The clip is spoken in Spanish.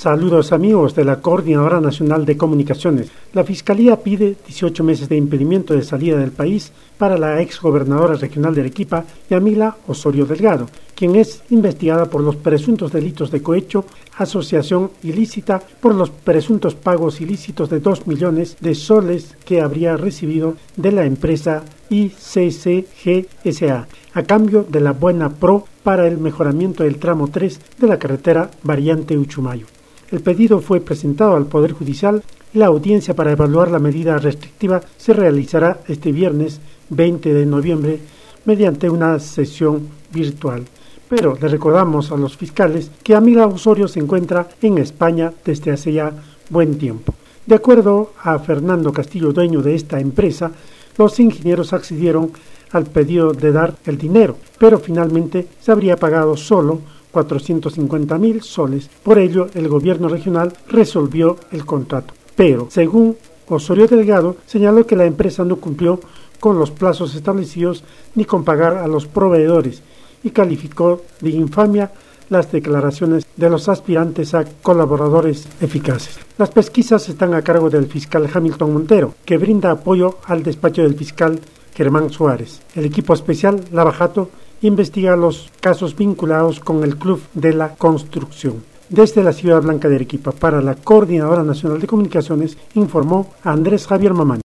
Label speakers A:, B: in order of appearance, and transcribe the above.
A: Saludos amigos de la Coordinadora Nacional de Comunicaciones. La Fiscalía pide 18 meses de impedimento de salida del país para la exgobernadora regional de Arequipa, Yamila Osorio Delgado, quien es investigada por los presuntos delitos de cohecho, asociación ilícita por los presuntos pagos ilícitos de 2 millones de soles que habría recibido de la empresa ICCGSA a cambio de la buena pro para el mejoramiento del tramo 3 de la carretera variante Uchumayo. El pedido fue presentado al Poder Judicial y la audiencia para evaluar la medida restrictiva se realizará este viernes 20 de noviembre mediante una sesión virtual. Pero le recordamos a los fiscales que Amila Osorio se encuentra en España desde hace ya buen tiempo. De acuerdo a Fernando Castillo, dueño de esta empresa, los ingenieros accedieron al pedido de dar el dinero, pero finalmente se habría pagado solo 450 mil soles. Por ello, el gobierno regional resolvió el contrato. Pero, según Osorio Delgado, señaló que la empresa no cumplió con los plazos establecidos ni con pagar a los proveedores y calificó de infamia las declaraciones de los aspirantes a colaboradores eficaces. Las pesquisas están a cargo del fiscal Hamilton Montero, que brinda apoyo al despacho del fiscal Germán Suárez. El equipo especial Lavajato investiga los casos vinculados con el Club de la Construcción. Desde la Ciudad Blanca de Arequipa, para la Coordinadora Nacional de Comunicaciones, informó Andrés Javier Mamán.